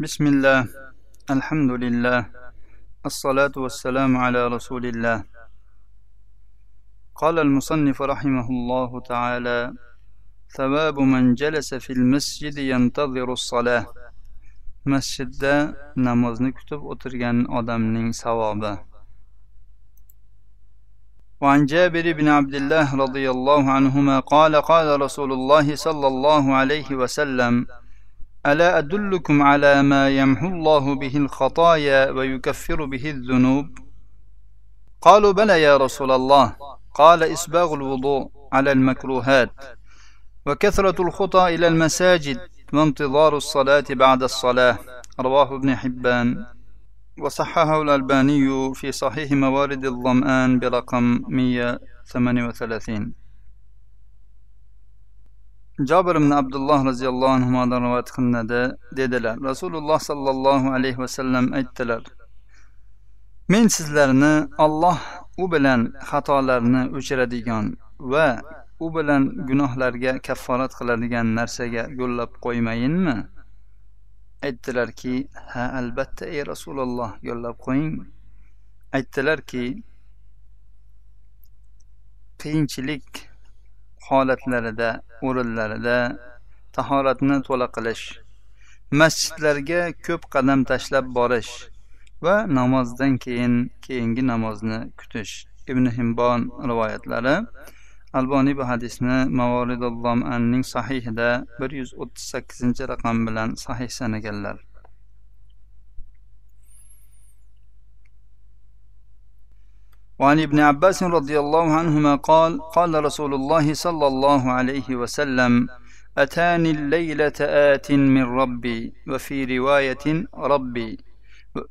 بسم الله الحمد لله الصلاة والسلام على رسول الله قال المصنف رحمه الله تعالى ثواب من جلس في المسجد ينتظر الصلاة masjidda namozni kutib o'tirgan odamning savobi وعن جابر بن عبد الله رضي الله عنهما قال قال رسول الله صلى الله عليه وسلم ألا أدلكم على ما يمحو الله به الخطايا ويكفر به الذنوب؟ قالوا بلى يا رسول الله. قال إسباغ الوضوء على المكروهات وكثرة الخطى إلى المساجد وانتظار الصلاة بعد الصلاة. رواه ابن حبان. وصححه الألباني في صحيح موارد الظمآن برقم 138 jobir ibn abdulloh roziyallohu anhudan rivoyat qilinadi dedilar. Rasululloh sollallohu alayhi vasallam aytdilar men sizlarni olloh u bilan xatolarni o'chiradigan va u bilan gunohlarga kafforat qiladigan narsaga yo'llab qo'ymayinmi? Aytdilarki ha albatta ey rasululloh yo'llab qo'ying. Aytdilarki qiyinchilik holatlarida o'rinlarida tahoratni to'la qilish masjidlarga ko'p qadam tashlab borish va namozdan keyin keyingi namozni kutish. Ibn himbon rivoyatlari alboniy bu hadisni mavoridullomanning sahihida bir yuz o'ttiz sakkizinchi raqam bilan sahih sanaganlar. وعن ابن عباس رضي الله عنهما قال قال رسول الله صلى الله عليه وسلم أتاني الليلة آت من ربي وفي رواية ربي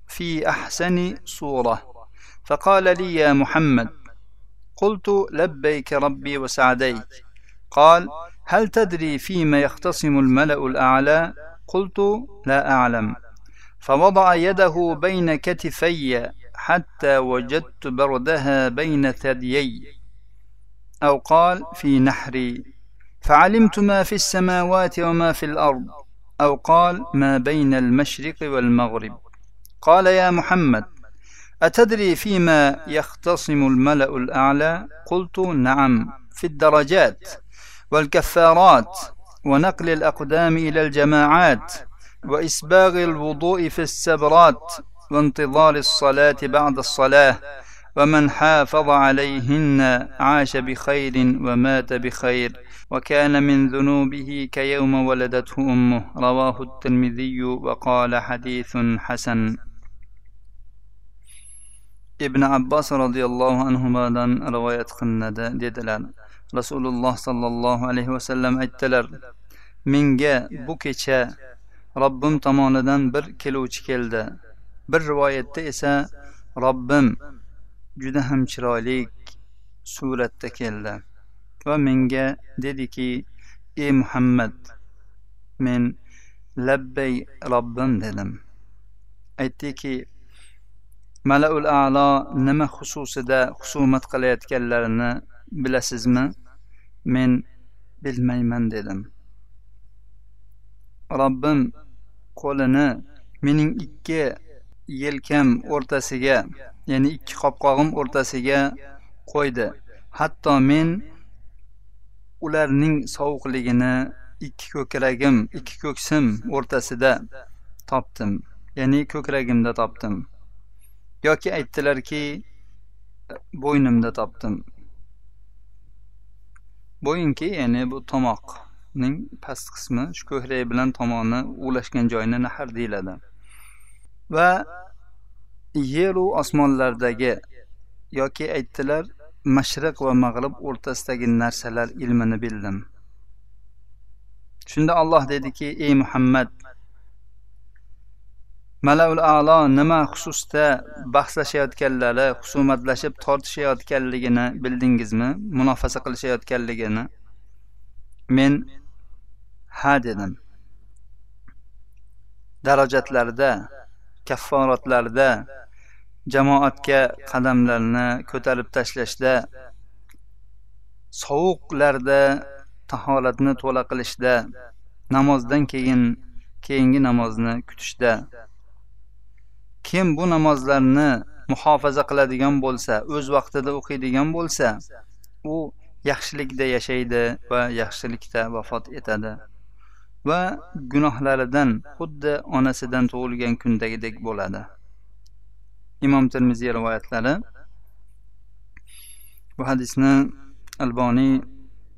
في أحسن صورة. فقال لي يا محمد قلت لبيك ربي وسعديك. قال هل تدري فيما يختصم الملأ الأعلى؟ قلت لا أعلم. فوضع يده بين كتفي حتى وجدت بردها بين ثديي أو قال في نحري فعلمت ما في السماوات وما في الأرض أو قال ما بين المشرق والمغرب. قال يا محمد أتدري فيما يختصم الملأ الأعلى؟ قلت نعم في الدرجات والكفارات ونقل الأقدام إلى الجماعات وإسباغ الوضوء في السبرات وانتظار الصلاة بعد الصلاة ومن حافظ عليهن عاش بخير ومات بخير وكان من ذنوبه كيوم ولدته أمه. رواه الترمذي وقال حديث حسن. ابن عباس رضي الله عنهما دان رواية قندا ديدلان. رسول الله صلى الله عليه وسلم اتلر من جاء بكتشا ربم تماندان بر كيلو bir rivoyatda esa robbim juda ham chiroyli suratda keldi va menga dediki ey muhammad men labbay robbim dedim. Aytdiki malaul alo nima xususida husumat qilayotganlarini bilasizmi? Men bilmayman dedim. Robbim qo'lini mening ikki yelkam o'rtasiga ya'ni ikki qopqog'im o'rtasiga qo'ydi. Hatto men ularning sovuqligini ikki ko'kragim ikki ko'ksim o'rtasida topdim. Ya'ni ko'kragimda topdim. Yoki aytdilarki bo'ynimda topdim. Bo'yinki ya'ni bu tomoqning past qismi shu ko'krak bilan tomoqni ulashgan joyini nahar deyiladi. Va yeru osmonlardagi yoki aytdilar mashriq va mag'rib o'rtasidagi narsalar ilmini bildim. Shunda olloh dediki ey muhammad malaul alo nima xususda bahslashayotganlari husumatlashib tortishayotganligini bildingizmi? Munofasa qilishayotganligini men ha dedim. Darajatlarda kafforatlarda jamoatga qadamlarni ko'tarib tashlashda sovuqlarda tahoratni to'la qilishda namozdan keyin keyingi namozni kutishda. Kim bu namozlarni muhofaza qiladigan bo'lsa o'z vaqtida o'qiydigan bo'lsa u yaxshilikda yashaydi va yaxshilikda vafot etadi. Va gunohlaridan xuddi onasidan tug'ilgan kundagidek bo'ladi. Imom termiziy rivoyatlari. Bu hadisni alboniy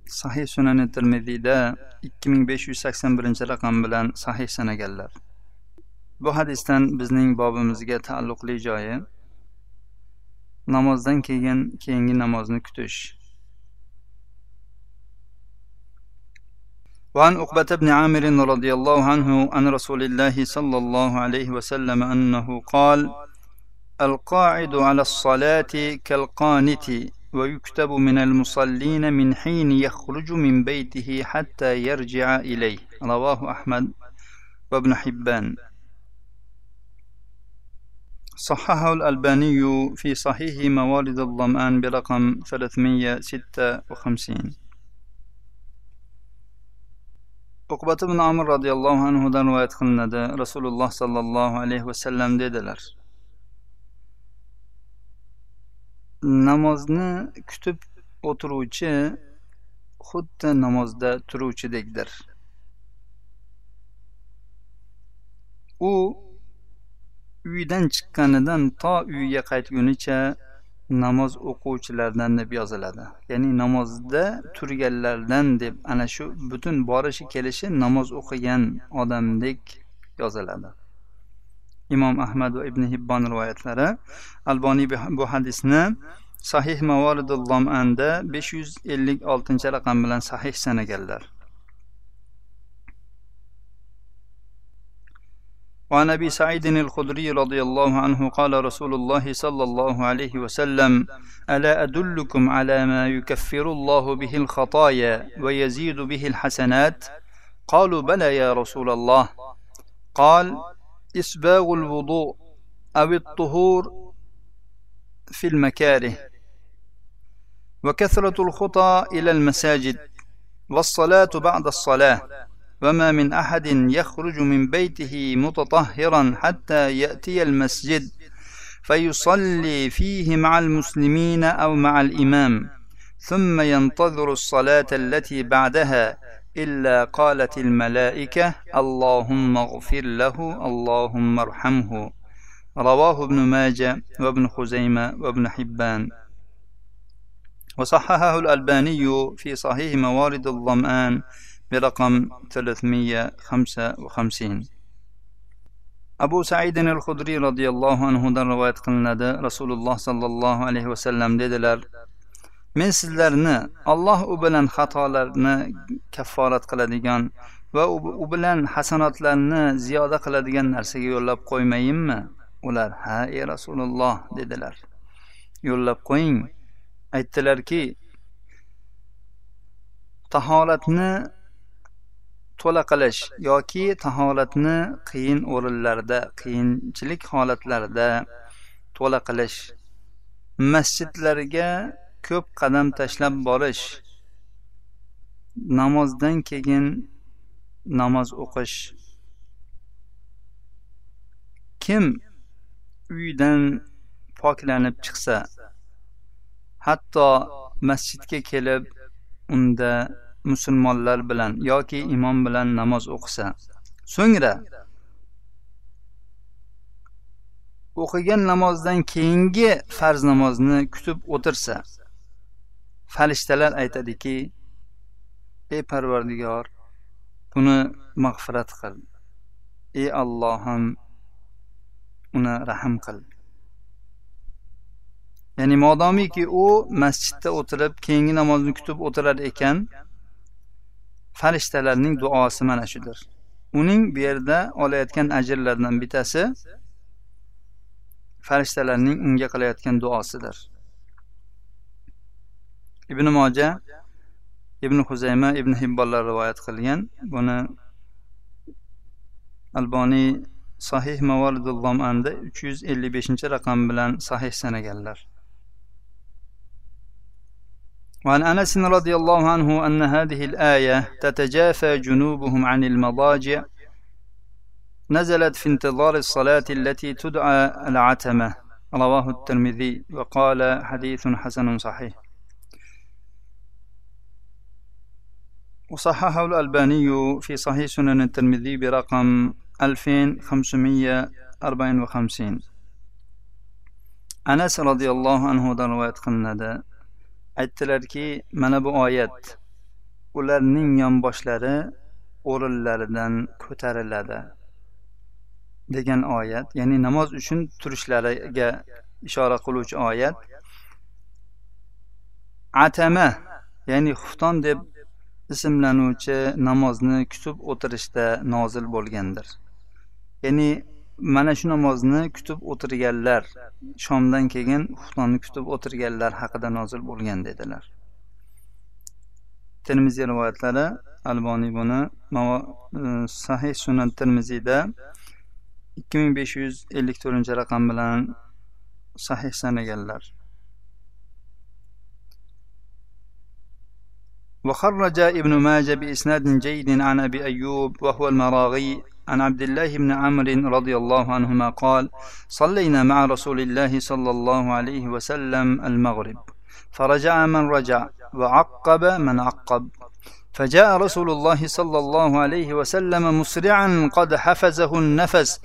sahih sunani termiziyda ikki ming besh yuz sakson birinchi raqam bilan sahih sanaganlar. Bu hadisdan bizning bobimizga taalluqli joyi namozdan keyin keyingi namozni kutish. وعن عقبة بن عامر رضي الله عنه عن رسول الله صلى الله عليه وسلم أنه قال القاعد على الصلاة كالقانت ويكتب من المصلين من حين يخرج من بيته حتى يرجع إليه. رواه أحمد وابن حبان. صححه الألباني في صحيح موارد الظمآن برقم 356 uqbat ibn amir roziyallohu anhudan rivoyat qilinadi. Rasululloh sollallohu alayhi vasallam dedilar namozni kutib o'tiruvchi xuddi namozda turuvchidekdir. U uydan chiqqanidan to uyiga qaytgunicha namoz o'quvchilardan deb yoziladi. Ya'ni namozda turganlardan deb ana shu butun borishi kelishi namoz o'qigan odamdek yoziladi. Imom ahmad va ibn hibbon rivoyatlari. Alboniy bu hadisni sahih mavoridul lomanda besh yuz ellik oltinchi raqam bilan sahih sanaganlar. وعن أبي سعيد الخدري رضي الله عنه قال رسول الله صلى الله عليه وسلم ألا أدلكم على ما يكفر الله به الخطايا ويزيد به الحسنات؟ قالوا بلى يا رسول الله. قال إسباغ الوضوء أو الطهور في المكاره. وكثرة الخطى إلى المساجد والصلاة بعد الصلاة. وما من أحد يخرج من بيته متطهرا حتى يأتي المسجد فيصلي فيه مع المسلمين أو مع الإمام ثم ينتظر الصلاة التي بعدها إلا قالت الملائكة اللهم اغفر له اللهم ارحمه. رواه ابن ماجه وابن خزيمة وابن حبان. وصححه الألباني في صحيح موارد الظمآن برقم 355 abu saidin al hudriy roziyallohu anhudan rivoyat qilinadi rasululloh sollallohu alayhi vasallam dedilar men sizlarni alloh u bilan xatolarni kafforat qiladigan va u bilan hasanotlarni ziyoda qiladigan narsaga yo'llab qo'ymayinmi ular ha ey rasululloh dedilar yo'llab qo'ying aytdilarki tahoratni to'la qilish yoki tahoratni qiyin o'rinlarda qiyinchilik holatlarida to'la qilish masjidlarga ko'p qadam tashlab borish namozdan keyin namoz o'qish. Kim uydan poklanib chiqsa hatto masjidga kelib unda musulmonlar bilan yoki imom bilan namoz o'qisa. So'ngra o'qigan namozdan keyingi farz namozni kutib o'tirsa farishtalar aytadiki ey parvardigor buni mag'firat qil. Ey allohim uni rahm qil. Ya'ni modomiki u masjidda o'tirib keyingi namozni kutib o'tirar ekan farishtalarning duosi mana shudir. Uning bu yerda olayotgan ajrlardan bittasi farishtalarning unga qilayotgan duosidir. Ibn moja ibn huzayma ibn hibbonlar rivoyat qilgan. Buni alboniy sahih mavoridul lomanda uch yuz ellik beshinchi raqam bilan sahih sanaganlar. وعن أنس رضي الله عنه أن هذه الآية تتجافى جنوبهم عن المضاجع نزلت في انتظار الصلاة التي تدعى العتمة. رواه الترمذي وقال حديث حسن صحيح. وصححه الألباني في صحيح سنن الترمذي برقم 2554 anas roziyallohu anhudan rivoyat qilinadi aytdilarki mana bu oyat ularning yonboshlari o'rinlaridan ko'tariladi degan oyat ya'ni namoz uchun turishlariga ishora qiluvchi oyat. Atama ya'ni xufton deb ismlanuvchi namozni kutib o'tirishda nozil bo'lgandir. Ya'ni mana shu namozni kutib o'tirganlar shomdan keyin xuftonni kutib o'tirganlar haqida nozil bo'lgan dedilar termiziy rivoyatlari alboniy buni e, sahih sunan termiziyda ikki ming besh yuz ellik to'rtinchi raqam bilan sahih sanaganlar وخرج ابن ماجه بإسناد جيد عن أبي أيوب وهو المراغي عن عبد الله بن عمرو رضي الله عنهما قال صلينا مع رسول الله صلى الله عليه وسلم المغرب فرجع من رجع وعقب من عقب فجاء رسول الله صلى الله عليه وسلم مسرعا قد حفزه النفس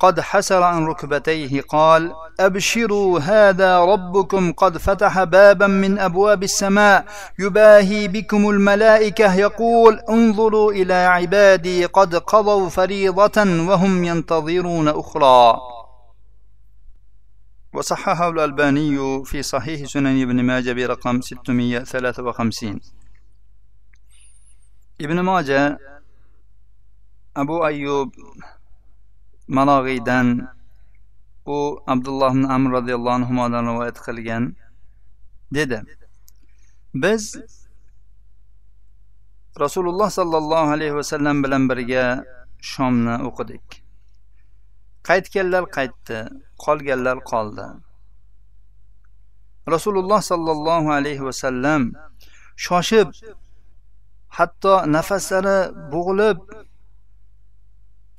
قد حسر عن ركبتيه قال أبشروا هذا ربكم قد فتح بابا من أبواب السماء. يباهي بكم الملائكة يقول انظروا إلى عبادي قد قضوا فريضة وهم ينتظرون أخرى. وصححه الألباني في صحيح سنن ابن ماجه برقم 653 ابن ماجه أبو أيوب manog'iydan u abdulloh ibn amr roziyallohu anhudan rivoyat qilgan dedi. Biz rasululloh sollallohu alayhi vasallam bilan birga shomni o'qidik. Qaytganlar qaytdi qolganlar qoldi. Rasululloh sollallohu alayhi vasallam shoshib hatto nafaslari bo'g'ilib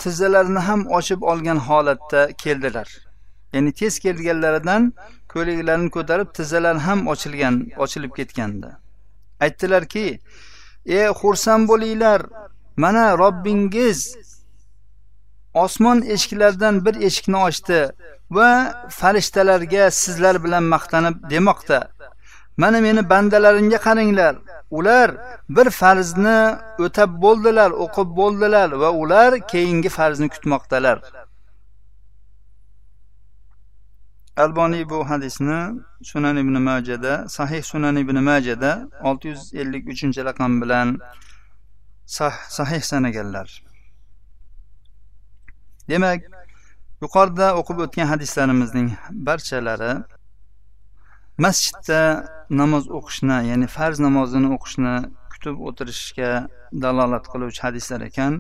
tizzalarini ham ochib olgan holatda keldilar. Ya'ni tez kelganlaridan ko'ylaklarini ko'tarib tizzalari ham ochilgan ochilib ketgandi. Aytdilarki ey xursand bo'linglar. Mana robbingiz osmon eshiklaridan bir eshikni ochdi va farishtalarga sizlar bilan maqtanib demoqda. Mana meni bandalarimga qaranglar. Ular bir farzni o'tab bo'ldilar o'qib bo'ldilar va ular keyingi farzni kutmoqdalar. Alboniy bu hadisni sunan ibn majada sahih sunan ibn majada olti yuz ellik uchinchi raqam bilan sahih sanaganlar. Demak yuqorida o'qib o'tgan hadislarimizning barchalari masjidda namoz o'qishni ya'ni farz namozini o'qishni kutib o'tirishga dalolat qiluvchi hadislar ekan.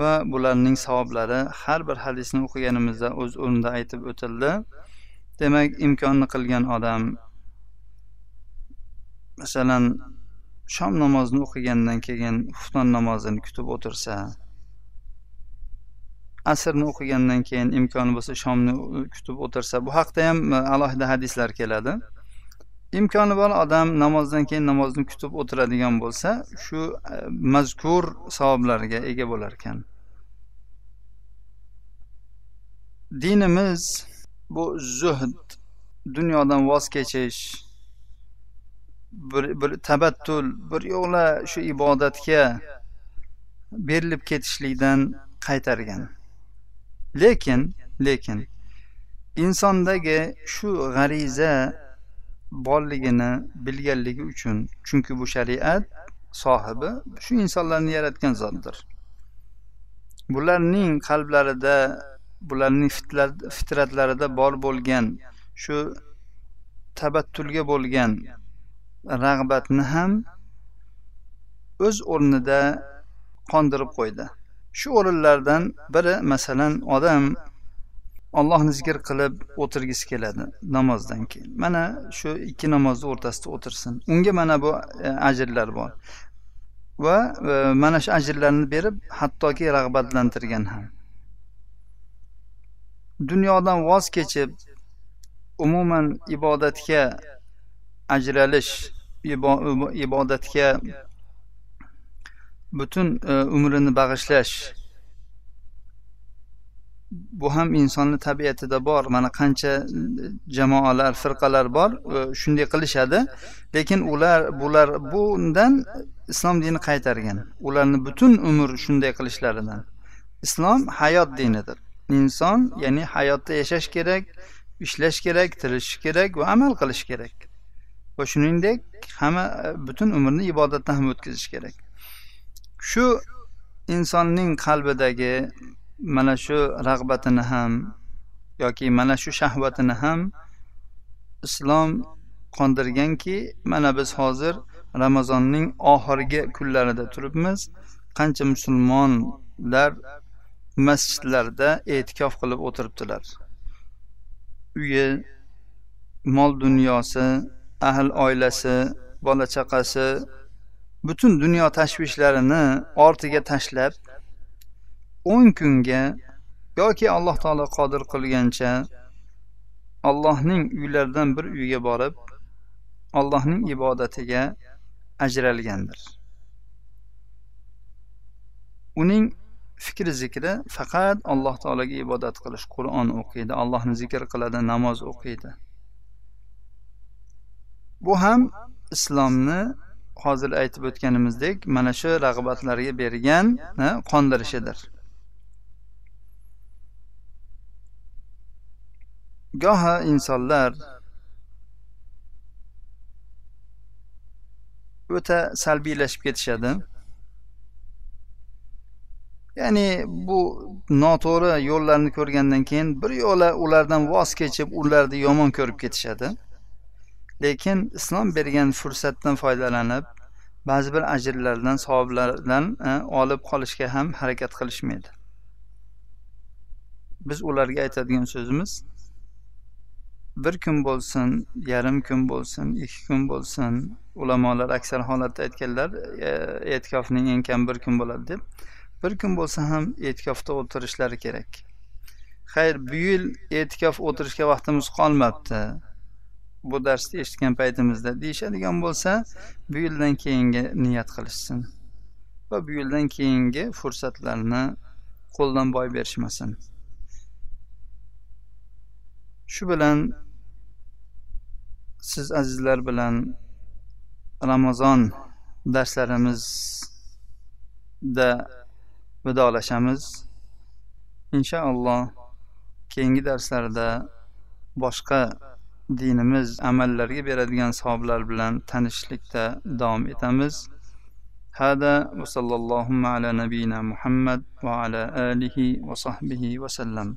Va bularning savoblari har bir hadisni o'qiganimizda o'z o'rnida aytib o'tildi. Demak imkonni qilgan odam masalan shom namozini o'qigandan keyin xufton namozini kutib o'tirsa asrni o'qigandan keyin imkoni bo'lsa shomni kutib o'tirsa bu haqda ham alohida hadislar keladi. Imkoni bor odam namozdan keyin namozni kutib o'tiradigan bo'lsa shu e, mazkur savoblarga ega bo'lar ekan dinimiz bu zuhd dunyodan voz kechish bir, bir tabattul bir yo'la shu ibodatga berilib ketishlikdan qaytargan. Lekin lekin insondagi shu g'ariza borligini bilganligi uchun chunki bu shariat sohibi shu insonlarni yaratgan zotdir. Bularning qalblarida bularning fitratlarida bor bo'lgan shu tabattulga bo'lgan rag'batni ham o'z o'rnida qondirib qo'ydi. Shu o'rinlardan biri masalan odam ollohni zikr qilib o'tirgisi keladi namozdan keyin. Mana shu ikki namozni o'rtasida o'tirsin. Unga mana bu e, ajrlar bor. Va e, mana shu ajrlarni berib hattoki rag'batlantirgan ham. Dunyodan voz kechib umuman ibodatga ajralish ibodatga butun e, umrini bag'ishlash bu ham insonni tabiatida bor. Mana qancha e, jamoalar firqalar bor e, shunday qilishadi. Lekin ular bular bundan islom dini qaytargan. Ularni butun umr shunday qilishlaridan. Islom hayot dinidir. Inson ya'ni hayotda yashash kerak ishlash kerak tirishish kerak va amal qilish kerak. Va shuningdek hamma e, butun umrni ibodatda ham o'tkazish kerak. Shu insonning qalbidagi mana shu rag'batini ham yoki mana shu shahvatini ham islom qondirganki mana biz hozir ramazonning oxirgi kunlarida turibmiz. Qancha musulmonlar masjidlarda e'tikof qilib o'tiribdilar. Uyi mol dunyosi ahl oilasi bola chaqasi butun dunyo tashvishlarini ortiga tashlab o'n kunga yoki alloh taolo qodir qilgancha allohning uylaridan bir uyga borib allohning ibodatiga ajralgandir. Uning fikri zikri faqat alloh taologa ibodat qilish qur'on o'qiydi allohni zikr qiladi namoz o'qiydi. Bu ham islomni hozir aytib o'tganimizdek mana shu rag'batlarga bergan qondirishidir. Goho insonlar o'ta salbiylashib ketishadi. Ya'ni bu noto'g'ri yo'llarni ko'rgandan keyin bir yo'la ulardan voz kechib ularni yomon ko'rib ketishadi. Lekin islom bergan fursatdan foydalanib ba'zi bir ajrlardan savoblardan e, olib qolishga ham harakat qilishmaydi. Biz ularga aytadigan so'zimiz bir kun bo'lsin yarim kun bo'lsin ikki kun bo'lsin ulamolar aksar holatda aytganlar e, e'tikofning eng kam bir kun bo'ladi deb. Bir kun bo'lsa ham e'tikofda o'tirishlari kerak. Xayr bu yil e'tikof o'tirishga vaqtimiz qolmabdi. Bu darsni eshitgan paytimizda deyishadigan bo'lsa bu yildan keyingi niyat qilishsin va bu yildan keyingi fursatlarni qo'ldan boy berishmasin. shu bilan siz azizlar bilan ramazon darslarimizda vidolashamiz inshaalloh keyingi darslarda boshqa dinimiz amallarga beradigan savoblar bilan tanishishlikda davom etamiz هذا وصلى اللهم على نبينا محمد وعلى آله وصحبه وسلم